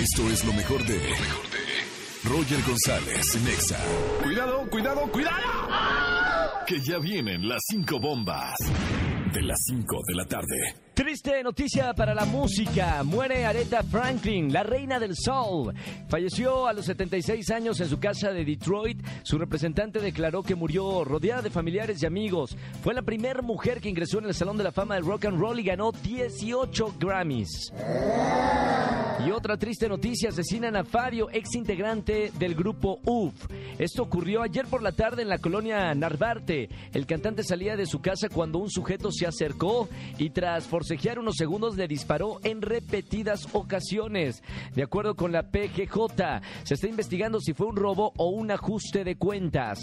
Esto es lo mejor de. Roger González, Nexa. Cuidado, cuidado, cuidado. Que ya vienen las cinco bombas. De las 5 de la tarde. Triste noticia para la música. Muere Aretha Franklin, la reina del soul. Falleció a los 76 años en su casa de Detroit. Su representante declaró que murió rodeada de familiares y amigos. Fue la primera mujer que ingresó en el Salón de la Fama del Rock and Roll y ganó 18 Grammys. Otra triste noticia, asesinan a Fabio, ex integrante del grupo UF. Esto ocurrió ayer por la tarde en la colonia Narvarte. El cantante salía de su casa cuando un sujeto se acercó y tras forcejear unos segundos le disparó en repetidas ocasiones. De acuerdo con la PGJ, se está investigando si fue un robo o un ajuste de cuentas.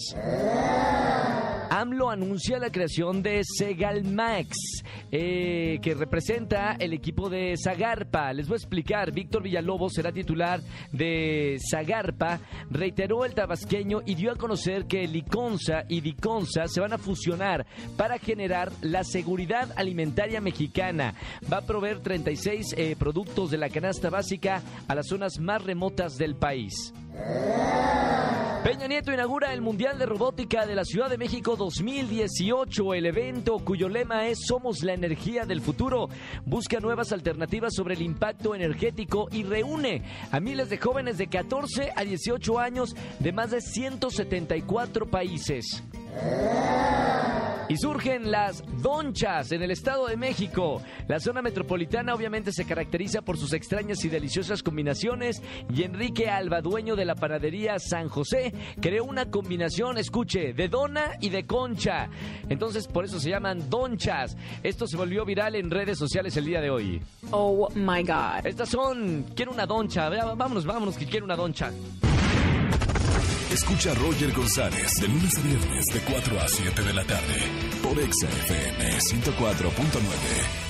AMLO anuncia la creación de Segalmax, eh, que representa el equipo de Zagarpa. Les voy a explicar, Víctor Villalobos será titular de Zagarpa, reiteró el tabasqueño y dio a conocer que Liconza y Diconza se van a fusionar para generar la seguridad alimentaria mexicana. Va a proveer 36 eh, productos de la canasta básica a las zonas más remotas del país. Peña Nieto inaugura el Mundial de Robótica de la Ciudad de México 2018, el evento cuyo lema es Somos la energía del futuro. Busca nuevas alternativas sobre el impacto energético y reúne a miles de jóvenes de 14 a 18 años de más de 174 países. Y surgen las donchas en el Estado de México. La zona metropolitana obviamente se caracteriza por sus extrañas y deliciosas combinaciones y Enrique Alba, dueño de la panadería San José, creó una combinación, escuche, de dona y de concha. Entonces por eso se llaman donchas. Esto se volvió viral en redes sociales el día de hoy. Oh my God. Estas son, quiero una doncha, vámonos, vámonos, que quiero una doncha. Escucha a Roger González de lunes a viernes de 4 a 7 de la tarde por Exa FM 104.9.